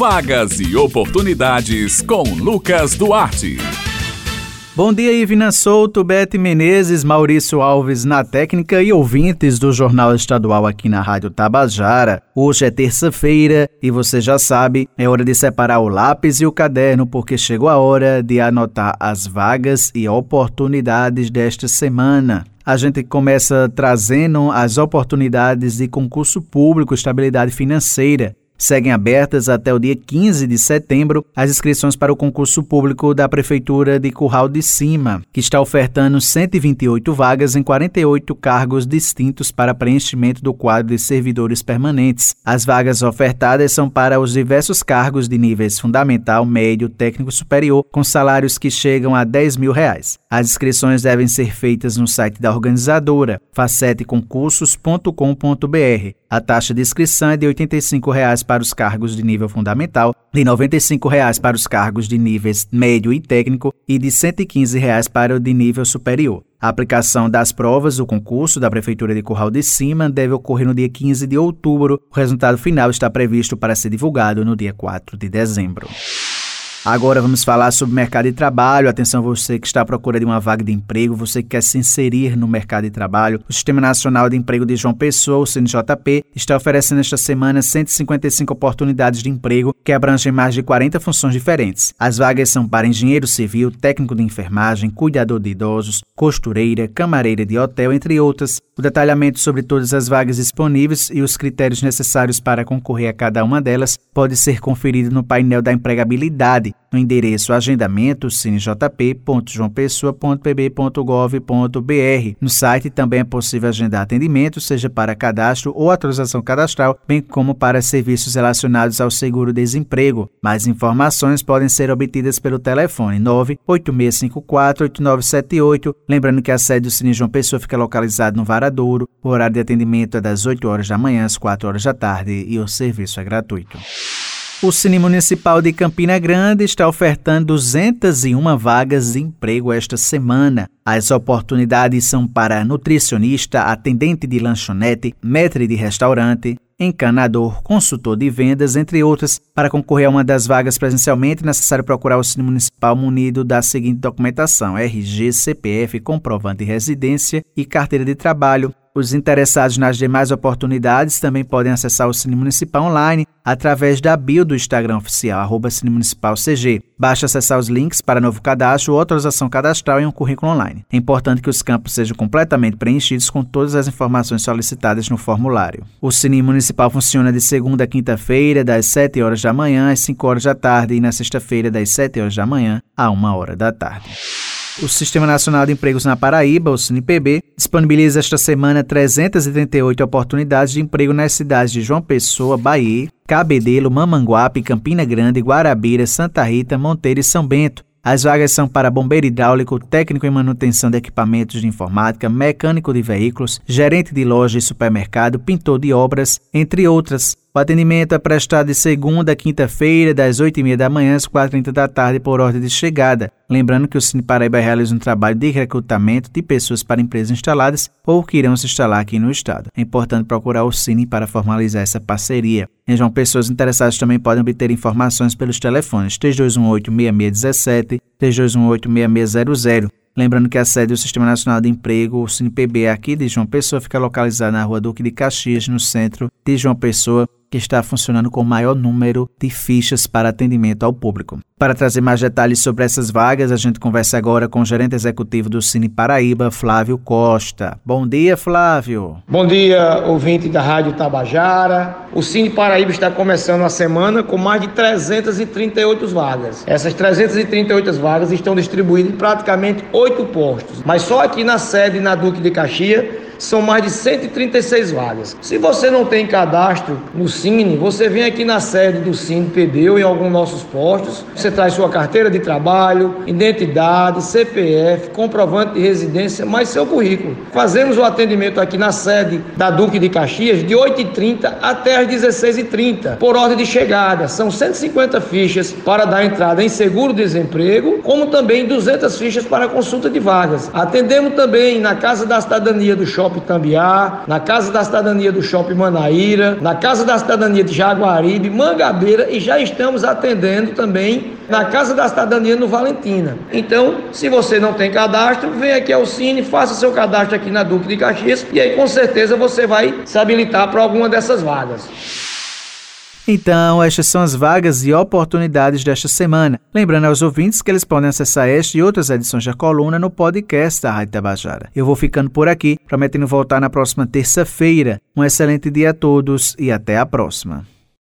Vagas e oportunidades com Lucas Duarte. Bom dia, Ivina Souto, Bete Menezes, Maurício Alves na técnica e ouvintes do Jornal Estadual aqui na Rádio Tabajara. Hoje é terça-feira e você já sabe, é hora de separar o lápis e o caderno porque chegou a hora de anotar as vagas e oportunidades desta semana. A gente começa trazendo as oportunidades de concurso público, estabilidade financeira. Seguem abertas até o dia 15 de setembro as inscrições para o concurso público da Prefeitura de Curral de Cima, que está ofertando 128 vagas em 48 cargos distintos para preenchimento do quadro de servidores permanentes. As vagas ofertadas são para os diversos cargos de níveis fundamental, médio, técnico superior, com salários que chegam a 10 mil reais. As inscrições devem ser feitas no site da organizadora, faceteconcursos.com.br. A taxa de inscrição é de 85 reais para os cargos de nível fundamental, de 95 reais para os cargos de níveis médio e técnico e de 115 reais para o de nível superior. A aplicação das provas do concurso da Prefeitura de Curral de Cima deve ocorrer no dia 15 de outubro. O resultado final está previsto para ser divulgado no dia 4 de dezembro. Agora vamos falar sobre mercado de trabalho. Atenção você que está à procura de uma vaga de emprego, você que quer se inserir no mercado de trabalho. O Sistema Nacional de Emprego de João Pessoa, o CNJP, está oferecendo esta semana 155 oportunidades de emprego que abrangem mais de 40 funções diferentes. As vagas são para engenheiro civil, técnico de enfermagem, cuidador de idosos, costureira, camareira de hotel, entre outras. O detalhamento sobre todas as vagas disponíveis e os critérios necessários para concorrer a cada uma delas pode ser conferido no painel da empregabilidade no endereço agendamento cinejp.joaopessoa.pb.gov.br. No site também é possível agendar atendimento, seja para cadastro ou atualização cadastral, bem como para serviços relacionados ao seguro-desemprego. Mais informações podem ser obtidas pelo telefone 986548978. Lembrando que a sede do Cine João Pessoa fica localizado no Varadouro. O horário de atendimento é das 8 horas da manhã às 4 horas da tarde e o serviço é gratuito. O Cine Municipal de Campina Grande está ofertando 201 vagas de emprego esta semana. As oportunidades são para nutricionista, atendente de lanchonete, maître de restaurante, encanador, consultor de vendas, entre outras. Para concorrer a uma das vagas presencialmente, é necessário procurar o Cine Municipal munido da seguinte documentação: RG, CPF, comprovante de residência e carteira de trabalho. Os interessados nas demais oportunidades também podem acessar o Cine Municipal online através da bio do Instagram oficial, arroba Cine Municipal CG. Basta acessar os links para novo cadastro ou autorização cadastral em um currículo online. É importante que os campos sejam completamente preenchidos com todas as informações solicitadas no formulário. O Cine Municipal funciona de segunda a quinta-feira, das 7 horas da manhã às 5 horas da tarde e na sexta-feira, das 7 horas da manhã à 1 hora da tarde. O Sistema Nacional de Empregos na Paraíba, o SINPB, disponibiliza esta semana 338 oportunidades de emprego nas cidades de João Pessoa, Bahia, Cabedelo, Mamanguape, Campina Grande, Guarabira, Santa Rita, Monteiro e São Bento. As vagas são para bombeiro hidráulico, técnico em manutenção de equipamentos de informática, mecânico de veículos, gerente de loja e supermercado, pintor de obras, entre outras. O atendimento é prestado de segunda a quinta-feira, das 8h30 da manhã às 4h30 da tarde, por ordem de chegada. Lembrando que o Cine Paraíba realiza um trabalho de recrutamento de pessoas para empresas instaladas ou que irão se instalar aqui no estado. É importante procurar o Cine para formalizar essa parceria. Em João, pessoas interessadas também podem obter informações pelos telefones 3218-6617, 3218-6600. Lembrando que a sede do Sistema Nacional de Emprego, o CinePB, aqui de João Pessoa, fica localizada na rua Duque de Caxias, no centro de João Pessoa que está funcionando com o maior número de fichas para atendimento ao público. Para trazer mais detalhes sobre essas vagas, a gente conversa agora com o gerente executivo do Cine Paraíba, Flávio Costa. Bom dia, Flávio. Bom dia, ouvinte da Rádio Tabajara. O Cine Paraíba está começando a semana com mais de 338 vagas. Essas 338 vagas estão distribuídas em praticamente oito postos, mas só aqui na sede, na Duque de Caxias, são mais de 136 vagas. Se você não tem cadastro no Cine, você vem aqui na sede do Cine PB ou em algum dos nossos postos, você traz sua carteira de trabalho, identidade, CPF, comprovante de residência, mais seu currículo. Fazemos o atendimento aqui na sede da Duque de Caxias de 8h30 até as 16h30, por ordem de chegada. São 150 fichas para dar entrada em seguro-desemprego, como também 200 fichas para consulta de vagas. Atendemos também na Casa da Cidadania do Shopping Shopping Tambiá, na Casa da Cidadania do Shopping Manaíra, na Casa da Cidadania de Jaguaribe, Mangabeira e já estamos atendendo também na Casa da Cidadania no Valentina. Então, se você não tem cadastro, vem aqui ao Cine, faça seu cadastro aqui na Duque de Caxias e aí com certeza você vai se habilitar para alguma dessas vagas. Então, estas são as vagas e oportunidades desta semana. Lembrando aos ouvintes que eles podem acessar esta e outras edições da coluna no podcast da Rádio Tabajara. Eu vou ficando por aqui, prometendo voltar na próxima terça-feira. Um excelente dia a todos e até a próxima.